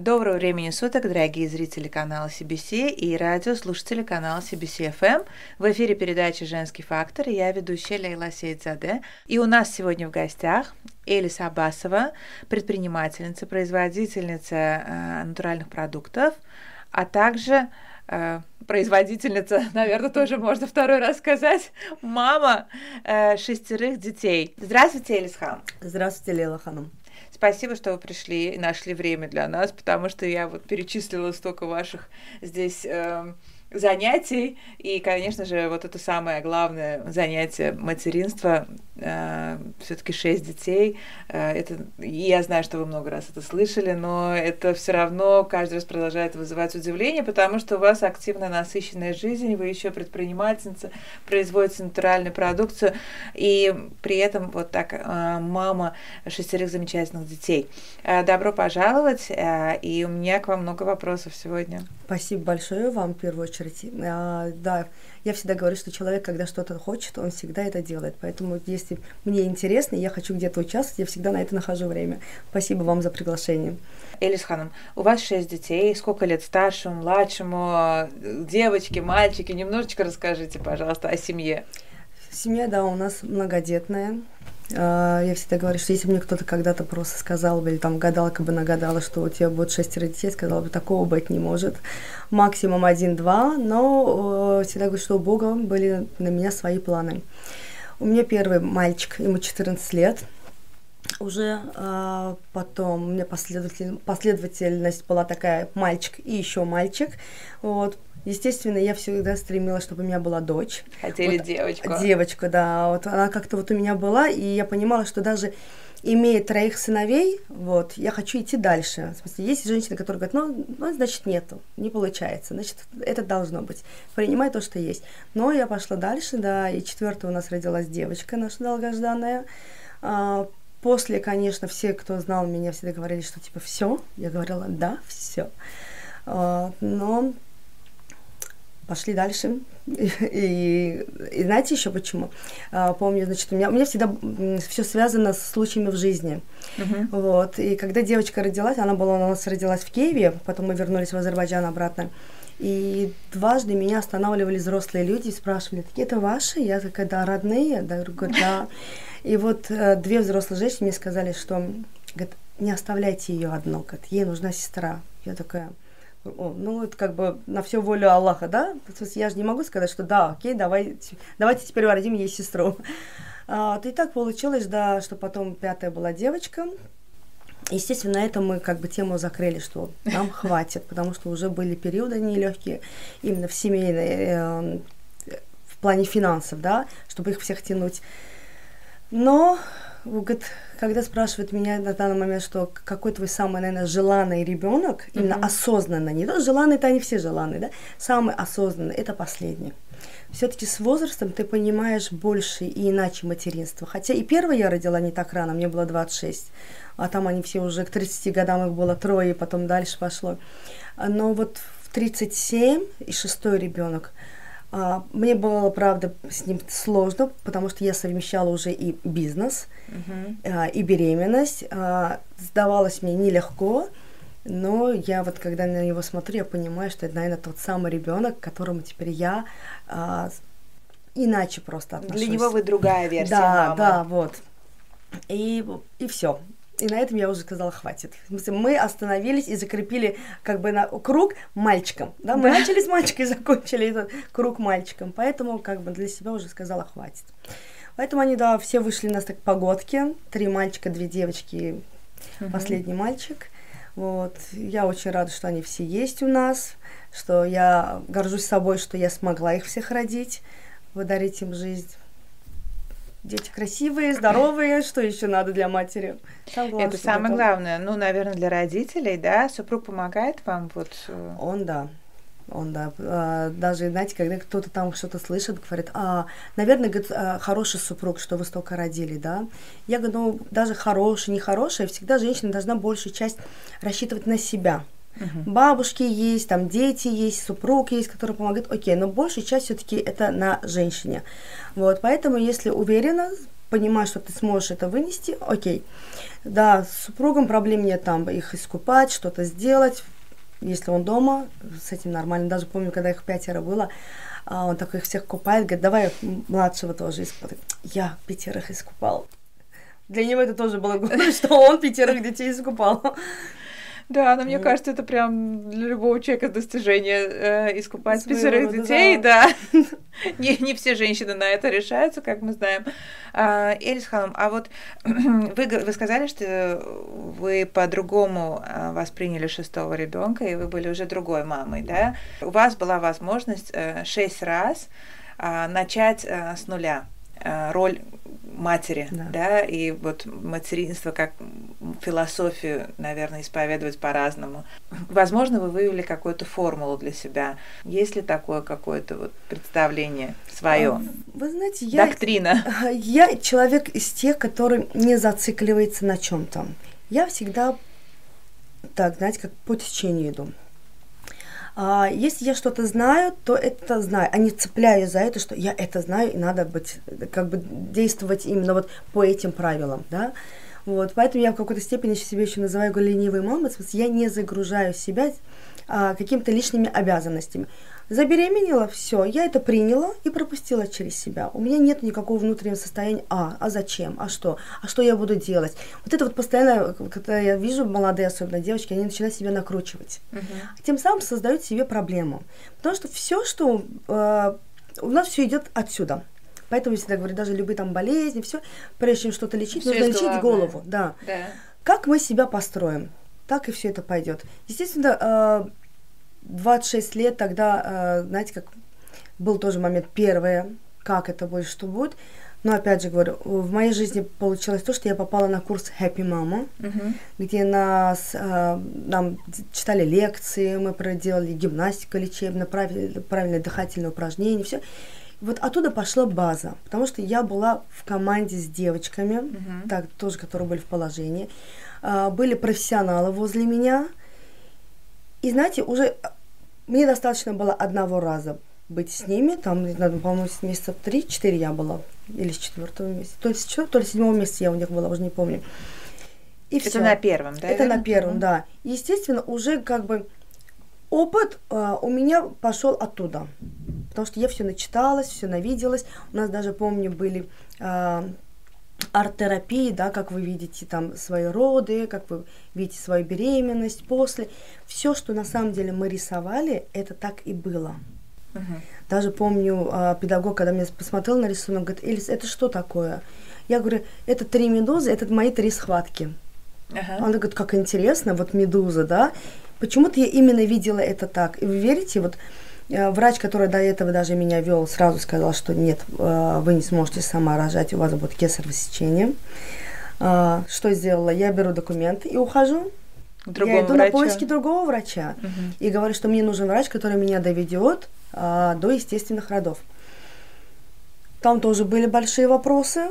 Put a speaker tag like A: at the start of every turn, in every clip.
A: Доброго времени суток, дорогие зрители канала CBC и радиослушатели канала CBC FM. В эфире передача «Женский фактор» и я ведущая Лейла Сейдзаде. И у нас сегодня в гостях Элис Абасова, предпринимательница, производительница э, натуральных продуктов, а также э, производительница, наверное, тоже можно второй раз сказать, мама э, шестерых детей. Здравствуйте, Элис Хан.
B: Здравствуйте, Лейла Ханом.
A: Спасибо, что вы пришли и нашли время для нас, потому что я вот перечислила столько ваших здесь э, занятий. И, конечно же, вот это самое главное занятие материнства. Э, Все-таки шесть детей. Э, это, я знаю, что вы много раз это слышали, но это все равно каждый раз продолжает вызывать удивление, потому что у вас активная, насыщенная жизнь, вы еще предпринимательница, производите натуральную продукцию, и при этом вот так э, мама шестерых замечательных детей. Э, добро пожаловать, э, и у меня к вам много вопросов сегодня.
B: Спасибо большое вам в первую очередь очередь. А, да, я всегда говорю, что человек, когда что-то хочет, он всегда это делает. Поэтому, если мне интересно, я хочу где-то участвовать, я всегда на это нахожу время. Спасибо вам за приглашение.
A: Элис Ханом, у вас шесть детей. Сколько лет старшему, младшему, девочки, мальчики? Немножечко расскажите, пожалуйста, о семье.
B: Семья, да, у нас многодетная. А, я всегда говорю, что если мне кто-то когда-то просто сказал бы, или там гадалка бы нагадала, что у тебя будет шестеро детей, сказала бы, такого быть не может. Максимум один-два, но всегда говорю, что у Бога были на меня свои планы. У меня первый мальчик, ему 14 лет уже, а потом у меня последователь, последовательность была такая мальчик и еще мальчик. Вот. Естественно, я всегда стремилась, чтобы у меня была дочь.
A: Хотели
B: вот,
A: девочку.
B: Девочку, да. Вот она как-то вот у меня была, и я понимала, что даже имея троих сыновей, вот, я хочу идти дальше. В смысле, есть женщины, которые говорят, ну, ну, значит, нету, не получается, значит, это должно быть. Принимай то, что есть. Но я пошла дальше, да, и четвертая у нас родилась девочка наша долгожданная. А, после, конечно, все, кто знал меня, всегда говорили, что типа все. Я говорила, да, все. А, но пошли дальше. И, и, и знаете еще почему? А, помню, значит, у меня, у меня всегда все связано с случаями в жизни. Uh-huh. Вот. И когда девочка родилась, она была у нас родилась в Киеве, потом мы вернулись в Азербайджан обратно. И дважды меня останавливали взрослые люди и спрашивали, такие это ваши? Я такая, да, родные? Да, говорю, да. И вот э, две взрослые женщины мне сказали, что говорят, не оставляйте ее одну, говорят, ей нужна сестра. Я такая, ну, это как бы на всю волю Аллаха, да? Я же не могу сказать, что да, окей, давай, давайте теперь родим ей сестру. А, и так получилось, да, что потом пятая была девочка. Естественно, на этом мы как бы тему закрыли, что нам хватит, потому что уже были периоды нелегкие именно в семейной, э, в плане финансов, да, чтобы их всех тянуть. Но говорит, когда спрашивают меня на данный момент, что какой твой самый, наверное, желанный ребенок, mm-hmm. именно осознанно, не то желанный, это они все желанные, да, самый осознанный, это последний. Все-таки с возрастом ты понимаешь больше и иначе материнство. Хотя и первое я родила не так рано, мне было 26, а там они все уже к 30 годам их было трое, и потом дальше пошло. Но вот в 37 и шестой ребенок – мне было, правда, с ним сложно, потому что я совмещала уже и бизнес, uh-huh. и беременность. А, сдавалось мне нелегко, но я вот, когда на него смотрю, я понимаю, что это, наверное, тот самый ребенок, к которому теперь я иначе просто отношусь.
A: Для него вы другая версия
B: Да,
A: мамы.
B: да, вот. И, и все. И на этом я уже сказала, хватит. В смысле, мы остановились и закрепили как бы на круг мальчиком. Да? Мы да. начали с мальчика и закончили этот круг мальчиком. Поэтому как бы для себя уже сказала, хватит. Поэтому они, да, все вышли у нас так погодки. Три мальчика, две девочки, угу. последний мальчик. Вот. Я очень рада, что они все есть у нас, что я горжусь собой, что я смогла их всех родить, подарить им жизнь дети красивые, здоровые, что еще надо для матери?
A: Главное, это самое это... главное. Ну, наверное, для родителей, да, супруг помогает вам вот.
B: Э, Он да. Он, да, а, даже, знаете, когда кто-то там что-то слышит, говорит, а, наверное, говорит, а, хороший супруг, что вы столько родили, да. Я говорю, ну, даже хороший, нехороший, всегда женщина должна большую часть рассчитывать на себя. Угу. Бабушки есть, там дети есть, супруг есть, который помогает, окей, но большая часть все-таки это на женщине. Вот, поэтому, если уверена, понимаешь, что ты сможешь это вынести, окей. Да, с супругом проблем нет там их искупать, что-то сделать, если он дома, с этим нормально. Даже помню, когда их пятеро было, а он такой их всех купает, говорит, давай младшего тоже искупать. Я пятерых искупал. Для него это тоже было гордость, что он пятерых детей искупал.
A: Да, но мне ну. кажется, это прям для любого человека достижение э, искупать пятерых детей, да. да. не, не все женщины на это решаются, как мы знаем. А, Элис Халам, а вот вы, вы сказали, что вы по-другому а, восприняли шестого ребенка, и вы были уже другой мамой, да? У вас была возможность э, шесть раз а, начать э, с нуля э, роль матери, да. да, и вот материнство как философию, наверное, исповедовать по-разному. Возможно, вы выявили какую-то формулу для себя. Есть ли такое какое-то вот представление свое? А,
B: вы знаете, я...
A: Доктрина.
B: Я человек из тех, который не зацикливается на чем то Я всегда так, знаете, как по течению иду. А, если я что-то знаю, то это знаю, а не цепляюсь за это, что я это знаю, и надо быть, как бы действовать именно вот по этим правилам, да. Вот, поэтому я в какой-то степени себе еще называю ленивой мамой, в смысле, я не загружаю себя а, какими-то лишними обязанностями. Забеременела, все, я это приняла и пропустила через себя. У меня нет никакого внутреннего состояния, а, а зачем, а что, а что я буду делать. Вот это вот постоянно, когда я вижу молодые, особенно девочки, они начинают себя накручивать. Uh-huh. Тем самым создают себе проблему. Потому что все, что э, у нас все идет отсюда. Поэтому я всегда говорю, даже любые там болезни, все, прежде чем что-то лечить, всё нужно лечить главное. голову. Да. да. Как мы себя построим, так и все это пойдет. Естественно, э, 26 лет тогда, э, знаете, как был тоже момент первое, как это будет, что будет. Но опять же говорю, в моей жизни получилось то, что я попала на курс Happy Mama, uh-huh. где нас, э, нам читали лекции, мы проделали гимнастику лечебную, правильные, правильные дыхательные упражнения, все. Вот оттуда пошла база, потому что я была в команде с девочками, uh-huh. так, тоже, которые были в положении. Э, были профессионалы возле меня. И знаете, уже мне достаточно было одного раза быть с ними, там, по-моему, с месяца три-четыре я была, или с четвертого месяца, то ли с четвертого, то ли с седьмого месяца я у них была, уже не помню.
A: И Это всё. на первом, да?
B: Это на первом, mm-hmm. да. Естественно, уже как бы опыт э, у меня пошел оттуда, потому что я все начиталась, все навиделась. У нас даже помню были э, арт-терапии, да, как вы видите там свои роды, как вы видите свою беременность после. Все, что на самом деле мы рисовали, это так и было. Uh-huh. Даже помню, а, педагог, когда меня посмотрел на рисунок, говорит, Элис, это что такое? Я говорю, это три медузы, это мои три схватки. Uh-huh. Он говорит, как интересно, вот медуза, да? Почему-то я именно видела это так. И вы верите, вот Э, врач, который до этого даже меня вел, сразу сказал, что нет, э, вы не сможете сама рожать, у вас будет кесарево сечение. Э, что сделала? Я беру документы и ухожу. Другому я иду врачу. на поиски другого врача угу. и говорю, что мне нужен врач, который меня доведет а, до естественных родов. Там тоже были большие вопросы,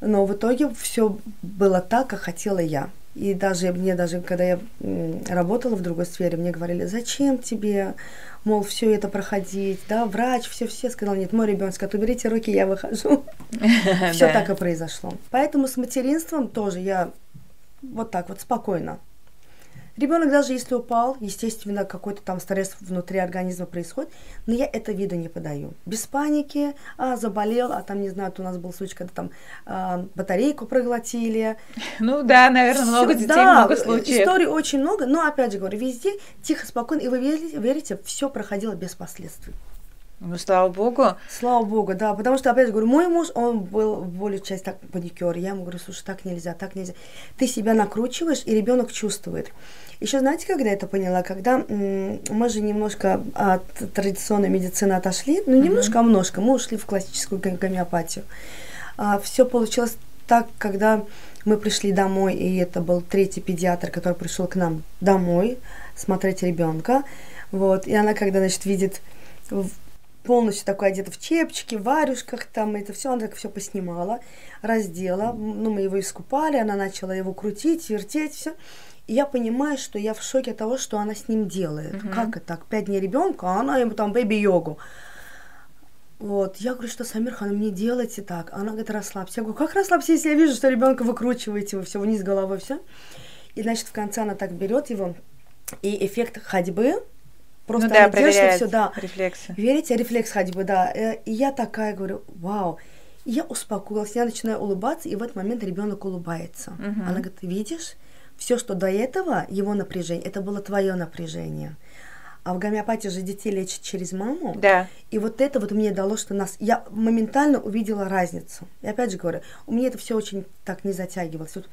B: но в итоге все было так, как хотела я. И даже мне даже, когда я работала в другой сфере, мне говорили, зачем тебе, мол, все это проходить, да, врач, все-все, сказал, нет, мой ребенок, уберите руки, я выхожу. Все так и произошло. Поэтому с материнством тоже я вот так вот спокойно Ребенок даже если упал, естественно, какой-то там стресс внутри организма происходит, но я это виду не подаю. Без паники, а, заболел, а там, не знаю, у нас был случай, когда там а, батарейку проглотили.
A: Ну да, наверное, много детей, да, много случаев.
B: историй очень много, но, опять же говорю, везде тихо, спокойно, и вы верите, верите все проходило без последствий.
A: Ну, слава богу.
B: Слава богу, да. Потому что, опять же говорю, мой муж, он был более часть так паникер. Я ему говорю, слушай, так нельзя, так нельзя. Ты себя накручиваешь, и ребенок чувствует. Еще знаете, когда я это поняла? Когда мы же немножко от традиционной медицины отошли, ну, немножко, а немножко, мы ушли в классическую гомеопатию. А, все получилось так, когда мы пришли домой, и это был третий педиатр, который пришел к нам домой смотреть ребенка. Вот, и она, когда, значит, видит полностью такой одета в чепчики, в варюшках, там это все, она так все поснимала, раздела, ну, мы его искупали, она начала его крутить, вертеть, все. И я понимаю, что я в шоке от того, что она с ним делает. Uh-huh. Как это так? Пять дней ребенка, а она ему там бэби-йогу. Вот, я говорю, что Самирхан, мне делайте так. Она говорит, расслабься. Я говорю, как расслабься, если я вижу, что ребенка выкручиваете, вы все вниз головой, все. И, значит, в конце она так берет его, и эффект ходьбы, просто
A: ну да,
B: держит все, да.
A: рефлексы.
B: Верите, рефлекс ходьбы, да. Э, и я такая говорю, вау. И я успокоилась, я начинаю улыбаться, и в этот момент ребенок улыбается.
A: Мгм.
B: Она говорит, видишь, все, что до этого, его напряжение, это было твое напряжение. А в гомеопатии же детей лечат через маму.
A: Да.
B: И вот это вот мне дало, что нас... Я моментально увидела разницу. И опять же говорю, у меня это все очень так не затягивалось. Вот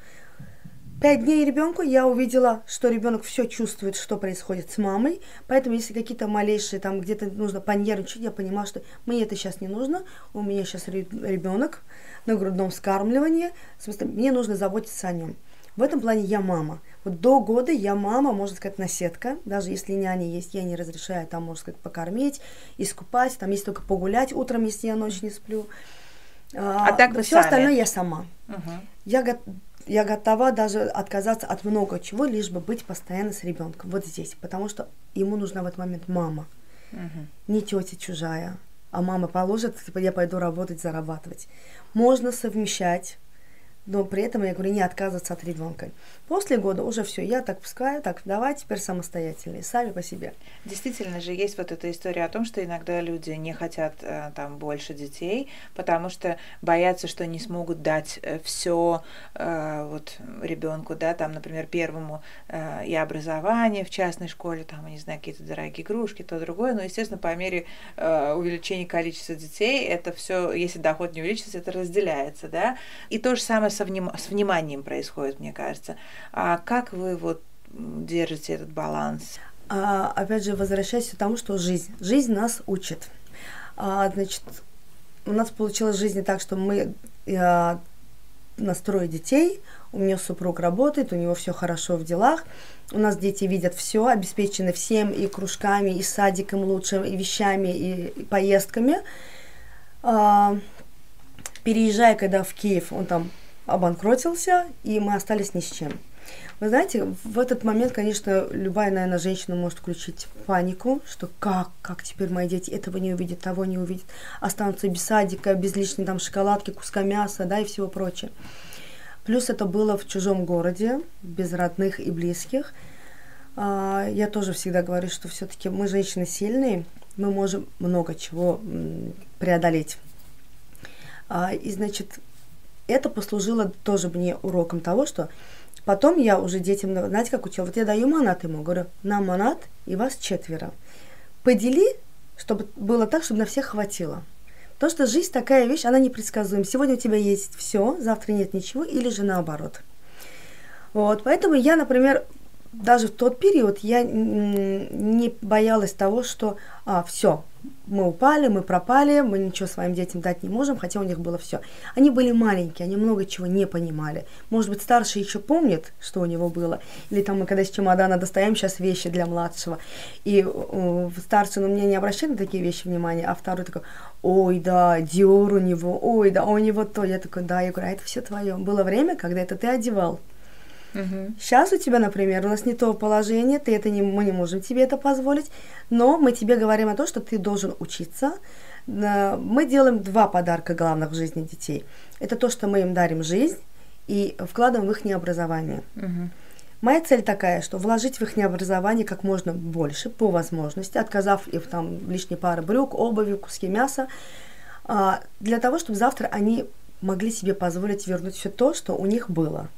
B: пять дней ребенку я увидела, что ребенок все чувствует, что происходит с мамой. Поэтому, если какие-то малейшие там где-то нужно понервничать, я понимала, что мне это сейчас не нужно. У меня сейчас ребенок на грудном вскармливании. В смысле, мне нужно заботиться о нем. В этом плане я мама. Вот до года я мама, можно сказать, наседка. Даже если няня есть, я не разрешаю там, можно сказать, покормить, искупать. Там есть только погулять утром, если я ночь не сплю.
A: А так вы
B: все
A: сами?
B: остальное я сама.
A: Мгм.
B: Я, я готова даже отказаться от много чего, лишь бы быть постоянно с ребенком. Вот здесь. Потому что ему нужна в этот момент мама.
A: Мгм.
B: Не тетя чужая. А мама положит, типа, я пойду работать, зарабатывать. Можно совмещать, но при этом, я говорю, не отказываться от ребенка. После года уже все, я так пускаю, так, давай теперь самостоятельные, сами по себе.
A: Действительно же есть вот эта история о том, что иногда люди не хотят э, там больше детей, потому что боятся, что не смогут дать все вот ребенку, да, там, например, первому э, и образование в частной школе, там, не знаю, какие-то дорогие игрушки, то другое, но, естественно, по мере э, увеличения количества детей, это все, если доход не увеличится, это разделяется, да, и то же самое со вним- с вниманием происходит, мне кажется. А как вы вот держите этот баланс?
B: А, опять же, возвращаясь к тому, что жизнь. Жизнь нас учит. А, значит, у нас получилось в жизни так, что мы а, у нас трое детей, у меня супруг работает, у него все хорошо в делах, у нас дети видят все, обеспечены всем, и кружками, и садиком лучшим, и вещами, и, и поездками. А, переезжая, когда в Киев, он там обанкротился, и мы остались ни с чем. Вы знаете, в этот момент, конечно, любая, наверное, женщина может включить панику, что как, как теперь мои дети этого не увидят, того не увидят, останутся без садика, без лишней там шоколадки, куска мяса, да, и всего прочее. Плюс это было в чужом городе, без родных и близких. А, Я тоже всегда говорю, что все-таки мы женщины сильные, мы можем много чего преодолеть. А, И, значит, это послужило тоже мне уроком того, что потом я уже детям, знаете, как учила, вот я даю манат ему, говорю, на манат и вас четверо. Подели, чтобы было так, чтобы на всех хватило. Потому что жизнь такая вещь, она непредсказуема. Сегодня у тебя есть все, завтра нет ничего, или же наоборот. Вот, поэтому я, например, даже в тот период я не боялась того, что а, все, мы упали, мы пропали, мы ничего своим детям дать не можем, хотя у них было все. Они были маленькие, они много чего не понимали. Может быть, старший еще помнит, что у него было. Или там мы когда из чемодана достаем сейчас вещи для младшего. И э, старший на меня не обращает на такие вещи внимания, а второй такой, ой, да, Диор у него, ой, да, у него то. Я такой, да, я говорю, а это все твое. Было время, когда это ты одевал.
A: Мгм.
B: Сейчас у тебя, например, у нас не то положение, ты это не, мы не можем тебе это позволить, но мы тебе говорим о том, что ты должен учиться. Э, Мы делаем два подарка главных в жизни детей. Это то, что мы им дарим жизнь и вкладываем в их образование.
A: Мгм.
B: Моя цель такая, что вложить в их образование как можно больше, по возможности, отказав их там лишней пары брюк, обуви, куски мяса, а, для того, чтобы завтра они могли себе позволить вернуть все то, что у них было.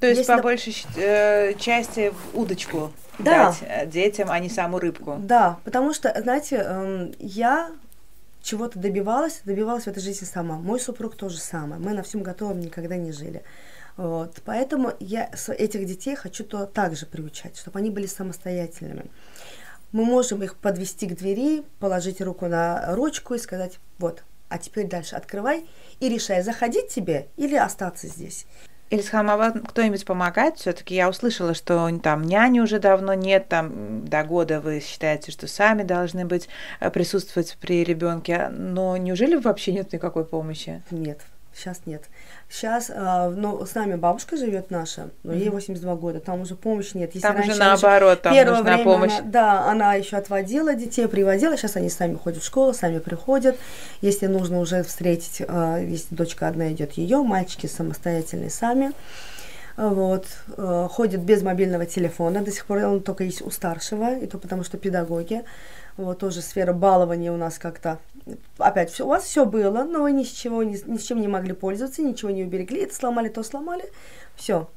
A: То есть,
B: Если
A: по большей э, части в удочку
B: Да.
A: дать э, детям, а не саму рыбку.
B: Да, потому что, знаете, эм, я чего-то добивалась, добивалась в этой жизни сама. Мой супруг тоже самое. Мы на всем готовом никогда не жили. Вот. Поэтому я этих детей хочу то также приучать, чтобы они были самостоятельными. Мы можем их подвести к двери, положить руку на ручку и сказать, вот, а теперь дальше открывай и решай, заходить тебе или остаться здесь.
A: А вам кто-нибудь помогает? Все-таки я услышала, что там няни уже давно нет, там до года вы считаете, что сами должны быть э, присутствовать при ребенке, но неужели вообще нет никакой помощи?
B: Нет. Сейчас нет. Сейчас, э, ну, с нами бабушка живет наша, но ей 82 года, там уже помощи нет.
A: Если там уже наоборот, там
B: первое
A: нужна
B: время
A: помощь.
B: Она, да, она еще отводила детей, приводила, сейчас они сами ходят в школу, сами приходят. Если нужно уже встретить, э, если дочка одна идет ее, мальчики самостоятельные сами. Вот, э, ходит без мобильного телефона, до сих пор он только есть у старшего, и то потому что педагоги. Вот тоже сфера балования у нас как-то опять все, у вас все было, но вы ни с чего ни, ни с чем не могли пользоваться, ничего не уберегли, это сломали, то сломали, все.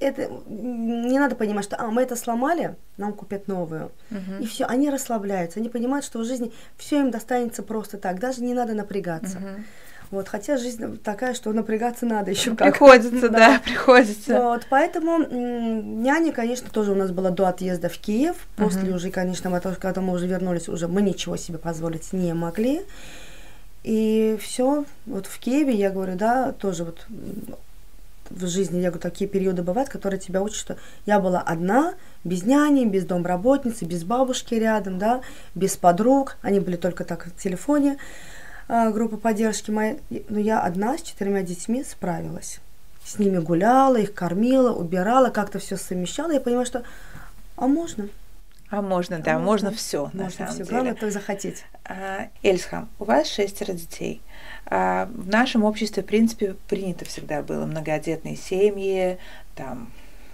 B: Это не надо понимать, что а мы это сломали, нам купят новую. Uh-huh. И все, они расслабляются, они понимают, что в жизни все им достанется просто так, даже не надо напрягаться. Uh-huh. Вот, хотя жизнь такая, что напрягаться надо еще
A: как. Приходится, да, да приходится.
B: Вот, поэтому няня, конечно, тоже у нас была до отъезда в Киев. После uh-huh. уже, конечно, мы, когда мы уже вернулись, уже мы ничего себе позволить не могли. И все, вот в Киеве, я говорю, да, тоже вот в жизни, я говорю, такие периоды бывают, которые тебя учат, что я была одна, без няни, без домработницы, без бабушки рядом, да, без подруг, они были только так в телефоне. Группа поддержки моя, но я одна с четырьмя детьми справилась. С ними гуляла, их кормила, убирала, как-то все совмещала. Я понимаю, что а можно?
A: А можно, да, а можно, можно все. Можно все.
B: Деле. Главное только захотеть.
A: А, Эльсхам, у вас шестеро детей. А, в нашем обществе, в принципе, принято всегда было многодетные семьи, там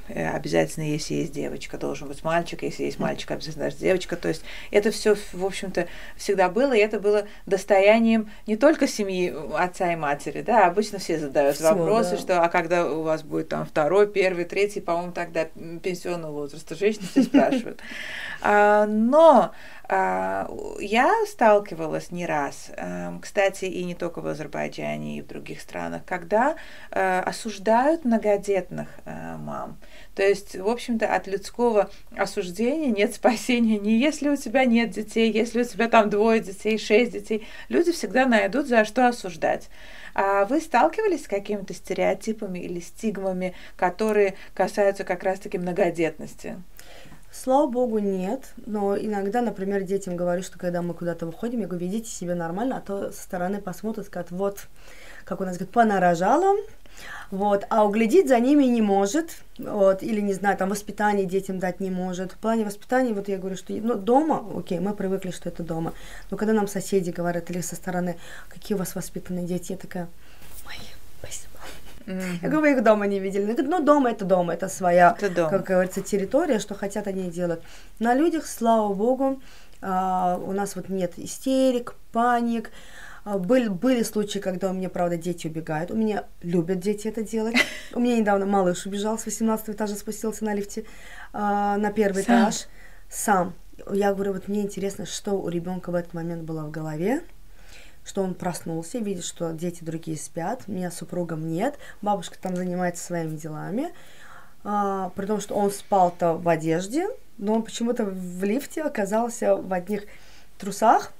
A: обязательно, если есть девочка, должен быть мальчик, если есть мальчик, обязательно даже девочка. То есть это все, в общем-то, всегда было, и это было достоянием не только семьи отца и матери, да, обычно все задают все, вопросы, да. что, а когда у вас будет там второй, первый, третий, по-моему, тогда пенсионного возраста, женщины все спрашивают. А, но я сталкивалась не раз, эм, кстати, и не только в Азербайджане, и в других странах, когда э, осуждают многодетных мам. То есть, в общем-то, от людского осуждения нет спасения. Не если у тебя нет детей, если у тебя там двое детей, шесть детей. Люди всегда найдут, за что осуждать. А вы сталкивались с какими-то стереотипами или стигмами, которые касаются как раз-таки многодетности?
B: Слава богу, нет. Но иногда, например, детям говорю, что когда мы куда-то выходим, я говорю, ведите себя нормально, а то со стороны посмотрят, скажут, вот, как у нас говорят, понарожала, вот, а углядеть за ними не может, вот, или, не знаю, там, воспитание детям дать не может. В плане воспитания, вот я говорю, что, ну, дома, окей, мы привыкли, что это дома, но когда нам соседи говорят, или со стороны, какие у вас воспитанные дети, я такая, ой, спасибо. Mm-hmm. Я говорю, вы их дома не видели. Она говорит, ну, дома это дома, это своя, это дом. как говорится, территория, что хотят они делать. На людях, слава богу, а, у нас вот нет истерик, паник, а, были, были случаи, когда у меня, правда, дети убегают. У меня любят дети это делать. У меня недавно малыш убежал с 18 этажа, спустился на лифте а, на первый Сам. этаж. Сам. Я говорю, вот мне интересно, что у ребенка в этот момент было в голове, что он проснулся, видит, что дети другие спят, меня с супругом нет, бабушка там занимается своими делами, а, при том, что он спал-то в одежде, но он почему-то в лифте оказался в одних трусах,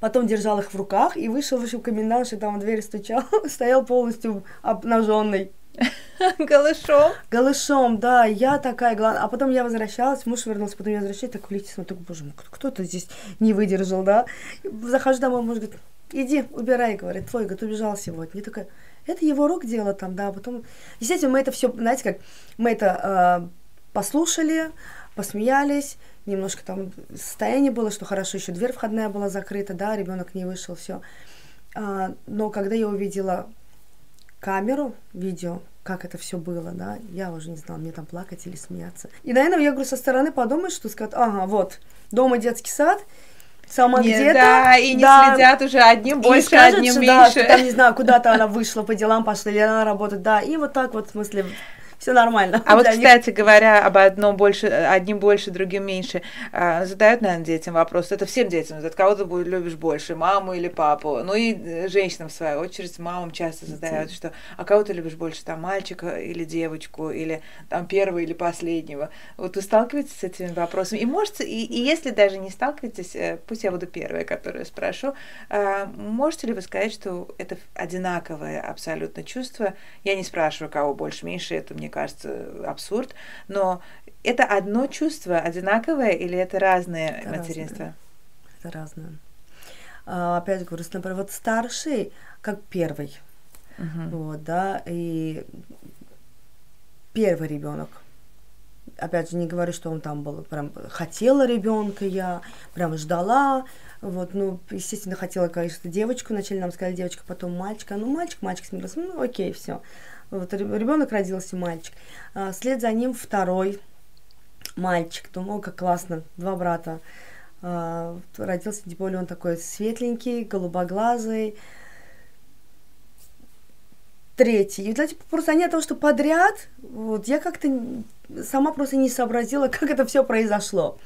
B: потом держал их в руках и вышел, вышел комендантша, там в дверь стучал, стоял полностью обнаженный.
A: Голышом?
B: Голышом, да, я такая, главная. А потом я возвращалась, муж вернулся, потом я возвращаюсь, так в лифте смотрю, боже мой, кто-то здесь не выдержал, да. Захожу домой, муж говорит, иди, убирай, говорит, твой, говорит, убежал сегодня. Я такая, это его рук дело там, да, а потом... Естественно, мы это все, знаете как, мы это э, послушали, посмеялись, немножко там состояние было, что хорошо, еще дверь входная была закрыта, да, ребенок не вышел, все. А, но когда я увидела камеру, видео, как это все было, да, я уже не знала, мне там плакать или смеяться. И, наверное, я говорю, со стороны подумать, что сказать, ага, вот, дома детский сад, сама где-то.
A: Да, и не да, следят уже одним больше, скажет, одним меньше. Да,
B: что там, не знаю, куда-то она вышла по делам, пошла, или она работает, да, и вот так вот, в смысле, все нормально.
A: А вот, кстати них. говоря, об одном больше, одним больше, другим меньше, а, задают, наверное, детям вопрос. Это всем детям задают. Кого ты любишь больше, маму или папу? Ну и э, женщинам, в свою очередь, мамам часто задают, что а кого ты любишь больше, там, мальчика или девочку, или там первого или последнего? Вот вы сталкиваетесь с этими вопросами? И можете, и, и если даже не сталкиваетесь, э, пусть я буду первая, которую спрошу, а, можете ли вы сказать, что это одинаковое абсолютно чувство? Я не спрашиваю, кого больше, меньше, это мне кажется, абсурд. Но это одно чувство одинаковое или это разные это материнства? Разное.
B: Это разное. А, опять говорю, например, вот старший, как первый, Uh-huh. Вот, да, и первый ребенок. Опять же, не говорю, что он там был, прям хотела ребенка я, прям ждала, вот, ну, естественно, хотела, конечно, девочку, вначале нам сказали девочка, потом мальчика, ну, мальчик, мальчик смирился, ну, окей, все. Вот, ребенок родился, мальчик. А, вслед за ним второй мальчик, думал, как классно, два брата. А, родился, тем более он такой светленький, голубоглазый, третий. И, знаете, просто они от того, что подряд, вот, я как-то сама просто не сообразила, как это все произошло.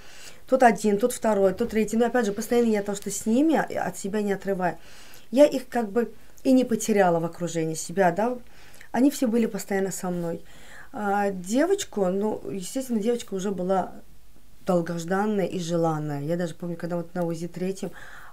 B: Тут один, тут второй, тут третий. Но опять же, постоянно я то, что с ними от себя не отрываю. Я их как бы и не потеряла в окружении себя, да. Они все были постоянно со мной. А девочку, ну, естественно, девочка уже была долгожданная и желанная. Я даже помню, когда вот на УЗИ третьем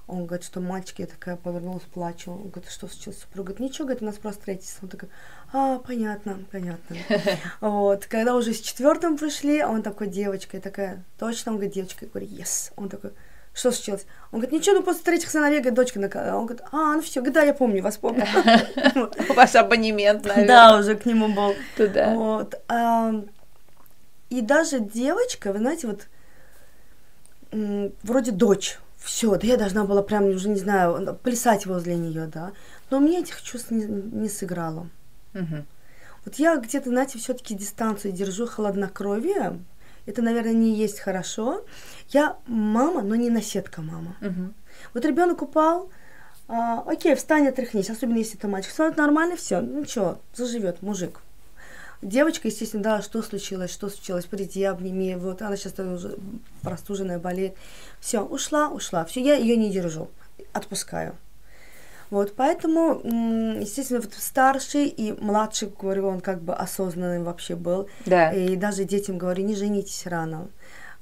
B: он говорит, что мальчик, я такая повернулась, плачу. Он говорит, что случилось? Супруга говорит, ничего, говорит, у нас просто строительство. Он такой, а, понятно, понятно. Вот, когда уже с четвертым пришли, он такой, девочка, я такая, точно? Он говорит, девочка, я говорю, yes. Он такой, что случилось? Он говорит, ничего, ну после третьих сыновей, говорит, дочка, он говорит, а, ну все, да, я помню, вас помню.
A: У вас абонемент, наверное.
B: Да, уже к нему был.
A: Туда.
B: Вот. И даже девочка, вы знаете, вот вроде дочь, все, да я должна была прям, уже не знаю, плясать возле нее, да. Но у меня этих чувств не, не сыграло.
A: Угу.
B: Вот я где-то, знаете, все-таки дистанцию держу холоднокровие. Это, наверное, не есть хорошо. Я мама, но не наседка мама.
A: Угу.
B: Вот ребенок упал, а, окей, встань, отряхнись, особенно если это мальчик. Все нормально, все, ну что, заживет мужик. Девочка, естественно, да, что случилось, что случилось, приди, обними, вот, она сейчас уже простуженная, болеет. Все, ушла, ушла, все, я ее не держу, отпускаю. Вот, поэтому, естественно, вот старший и младший, говорю, он как бы осознанным вообще был.
A: Да.
B: И даже детям говорю, не женитесь рано.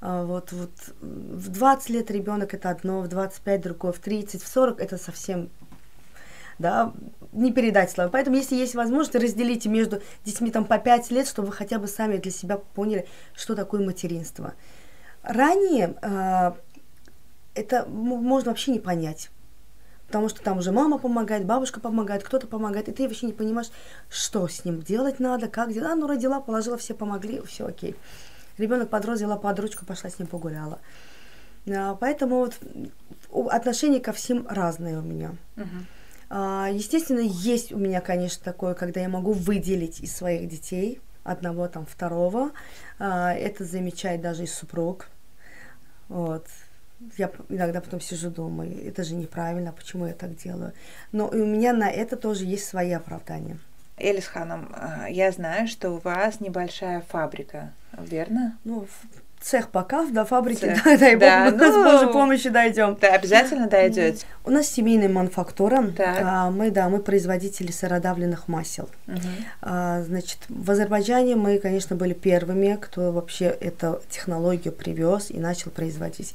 B: А, вот, вот в 20 лет ребенок это одно, в 25 другое, в 30, в 40 это совсем да, не передать слова. Поэтому, если есть возможность, разделите между детьми там по 5 лет, чтобы вы хотя бы сами для себя поняли, что такое материнство. Ранее э, это можно вообще не понять. Потому что там уже мама помогает, бабушка помогает, кто-то помогает, и ты вообще не понимаешь, что с ним делать надо, как делать. А, ну, родила, положила, все помогли, все окей. Ребенок подрос, взяла под ручку, пошла с ним погуляла. А, поэтому вот отношения ко всем разные у меня.
A: Uh-huh.
B: А, естественно, есть у меня, конечно, такое, когда я могу выделить из своих детей одного, там, второго. А, это замечает даже и супруг. Вот. Я иногда потом сижу, думаю, это же неправильно, почему я так делаю. Но и у меня на это тоже есть свои оправдания.
A: Элис Ханом, а, я знаю, что у вас небольшая фабрика, верно?
B: Ну, цех пока до фабрики, цех. да, дай да, бог, ну, с Божьей помощью дойдем.
A: Да, обязательно дойдете.
B: У нас семейная мануфактура. А, мы, да, мы производители сыродавленных масел.
A: Угу.
B: А, значит, в Азербайджане мы, конечно, были первыми, кто вообще эту технологию привез и начал производить.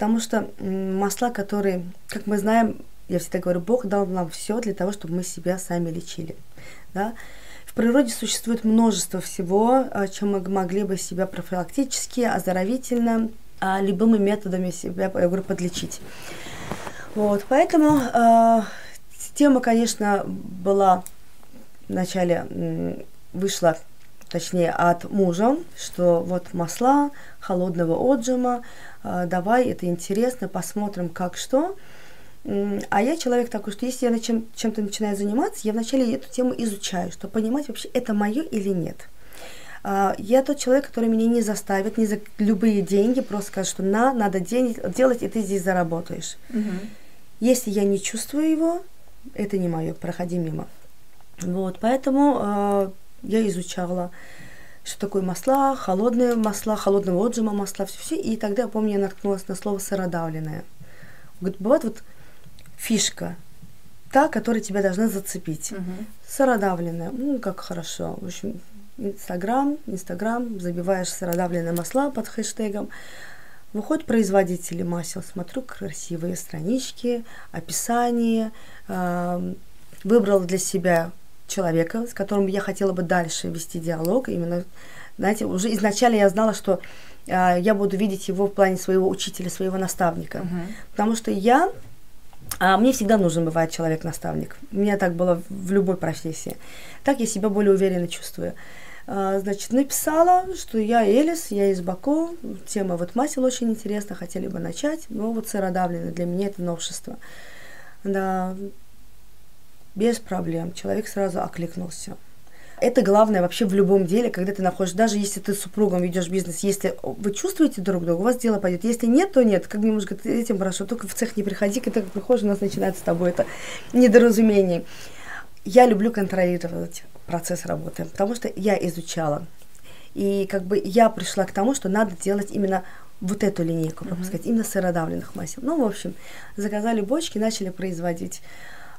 B: Потому что масла, которые, как мы знаем, я всегда говорю, Бог дал нам все для того, чтобы мы себя сами лечили. Да? В природе существует множество всего, а, чем мы могли бы себя профилактически, оздоровительно, а, любыми методами себя, я говорю, подлечить. Вот, поэтому э, тема, конечно, была вначале вышла, точнее, от мужа, что вот масла холодного отжима, э, давай, это интересно, посмотрим, как что. А я человек такой, что если я чем, чем-то начинаю заниматься, я вначале эту тему изучаю, чтобы понимать вообще, это мое или нет. А, я тот человек, который меня не заставит ни за любые деньги, просто скажет, что на, надо день, делать, и ты здесь заработаешь.
A: Угу.
B: Если я не чувствую его, это не мое, проходи мимо. Вот, поэтому э, я изучала, что такое масла, холодные масла, холодного отжима масла, все-все. И тогда, я помню, я наткнулась на слово сыродавленное. Говорит, бывает вот фишка, та, которая тебя должна зацепить.
A: Угу.
B: Сыродавленная, ну, как хорошо. В общем, Инстаграм, Инстаграм, забиваешь сыродавленные масла под хэштегом. Выходят производители масел, смотрю красивые странички, описание. Э, выбрала для себя человека, с которым я хотела бы дальше вести диалог. Именно, знаете, уже изначально я знала, что э, я буду видеть его в плане своего учителя, своего наставника.
A: Uh-huh.
B: Потому что я А мне всегда нужен бывает человек-наставник. У меня так было в любой профессии. Так я себя более уверенно чувствую. А, значит, написала, что я Элис, я из Баку, тема вот масел очень интересна, хотели бы начать, но вот сыродавленное для меня это новшество. Да, без проблем. Человек сразу окликнулся. Это главное вообще в любом деле, когда ты находишь, даже если ты с супругом ведешь бизнес, если вы чувствуете друг друга, у вас дело пойдет. Если нет, то нет. Как немножко этим прошу, только в цех не приходи, когда приходишь, у нас начинается с тобой это недоразумение. Я люблю контролировать процесс работы, потому что я изучала. И как бы я пришла к тому, что надо делать именно вот эту линейку пропускать, mm-hmm. именно сыродавленных масел. Ну, в общем, заказали бочки, начали производить.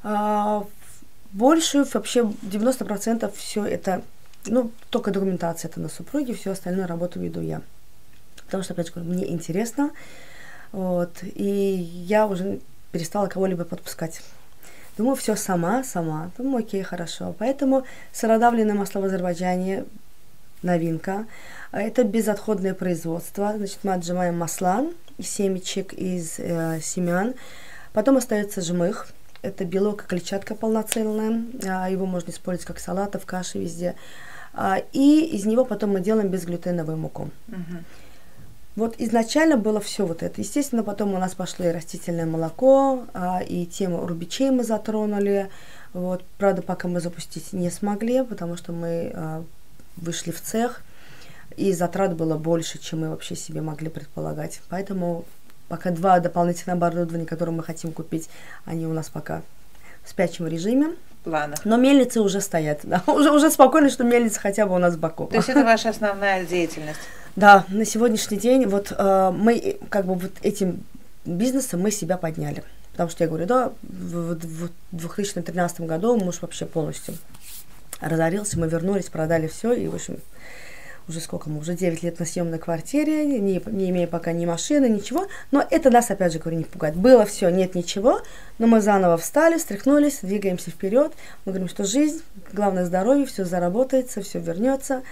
B: А, больше, вообще 90% все это, ну, только документация это на супруге, все остальное работу веду я. Потому что, опять же, мне интересно, вот, и я уже перестала кого-либо подпускать. Думаю, все сама, сама. Думаю, окей, хорошо. Поэтому сыродавленное масло в Азербайджане новинка. Это безотходное производство. Значит, мы отжимаем масла семечек, из э, семян. Потом остается жмых – это белок и клетчатка полноценная. А, его можно использовать как салата, в каше, везде. А, и из него потом мы делаем безглютеновую муку. Угу. Вот изначально было все вот это. Естественно, потом у нас пошло и растительное молоко, а, и тему рубичей мы затронули. Вот. Правда, пока мы запустить не смогли, потому что мы а, вышли в цех, и затрат было больше, чем мы вообще себе могли предполагать. Поэтому Пока два дополнительных оборудования, которые мы хотим купить, они у нас пока в спящем режиме.
A: Планах.
B: Но мельницы уже стоят. Да? Уже, уже спокойно, что мельница хотя бы у нас в боку.
A: То есть это ваша основная деятельность?
B: Да, на сегодняшний день вот э, мы как бы вот этим бизнесом мы себя подняли. Потому что я говорю, да, в, в, в 2013 году муж вообще полностью разорился, мы вернулись, продали все, и, в общем, уже сколько мы, уже 9 лет на съемной квартире, не, не имея пока ни машины, ничего. Но это нас, опять же говорю, не пугает. Было все, нет ничего, но мы заново встали, встряхнулись, двигаемся вперед. Мы говорим, что жизнь, главное здоровье, все заработается, все вернется.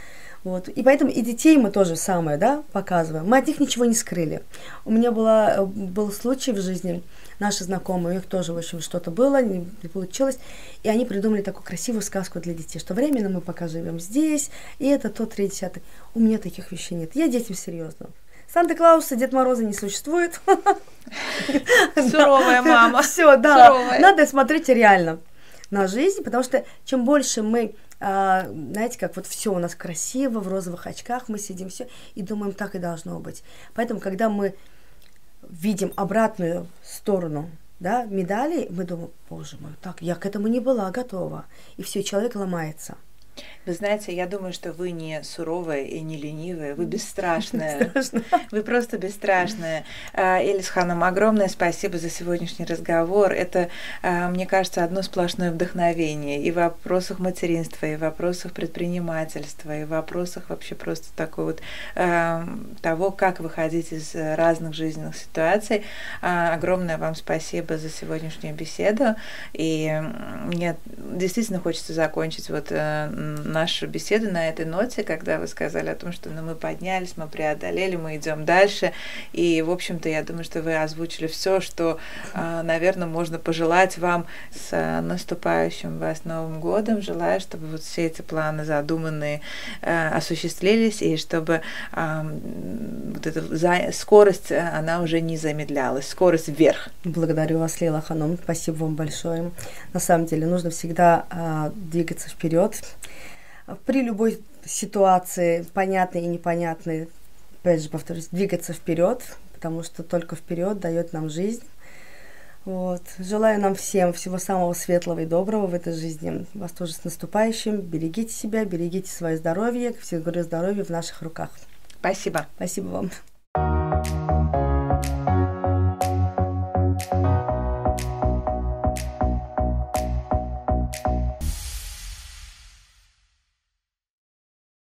B: Вот. И поэтому и детей мы тоже самое, да, показываем. Мы от них ничего не скрыли. У меня была, был случай в жизни, наши знакомые, у них тоже, в общем, что-то было, не, не получилось, и они придумали такую красивую сказку для детей, что временно мы пока живем здесь, и это то, третий, десятый. У меня таких вещей нет. Я детям серьезно. Санта-Клауса, Дед Мороза не существует.
A: Суровая мама.
B: Все, да. Надо смотреть реально на жизнь, потому что чем больше мы а, знаете, как вот все у нас красиво, в розовых очках мы сидим, все, и думаем, так и должно быть. Поэтому, когда мы видим обратную сторону да, медали, мы думаем, боже мой, так, я к этому не была готова. И все, человек ломается.
A: Вы знаете, я думаю, что вы не суровая и не ленивая, вы бесстрашная. Вы просто бесстрашная. А, Элис Ханам, огромное спасибо за сегодняшний разговор. Это, а, мне кажется, одно сплошное вдохновение и в вопросах материнства, и в вопросах предпринимательства, и в вопросах вообще просто такой вот а, того, как выходить из разных жизненных ситуаций. Огромное вам спасибо за сегодняшнюю беседу. И мне действительно хочется закончить вот нашу беседу на этой ноте, когда вы сказали о том, что ну, мы поднялись, мы преодолели, мы идем дальше. И, в общем-то, я думаю, что вы озвучили все, что, а, наверное, можно пожелать вам с наступающим вас Новым годом. Желаю, чтобы вот все эти планы задуманные а, осуществились, и чтобы а, вот эта скорость, она уже не замедлялась, скорость вверх.
B: Благодарю вас, Лейла Ханом, спасибо вам большое. На самом деле нужно всегда двигаться вперед, при любой ситуации, понятной и непонятной, опять же повторюсь, двигаться вперед, потому что только вперед дает нам жизнь. Вот. Желаю нам всем всего самого светлого и доброго в этой жизни. Вас тоже с наступающим. Берегите себя, берегите свое здоровье. Как всегда говорю, здоровье в наших руках.
A: Спасибо.
B: Спасибо вам.